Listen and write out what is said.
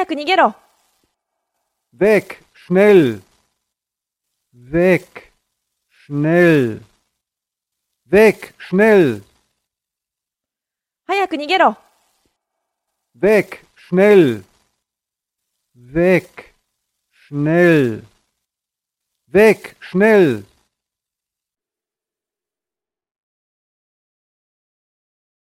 早く逃げろ Weg, schnell. Weg, schnell. Weg, schnell. 早く逃げろ Weg, schnell. Weg, schnell. Weg, schnell.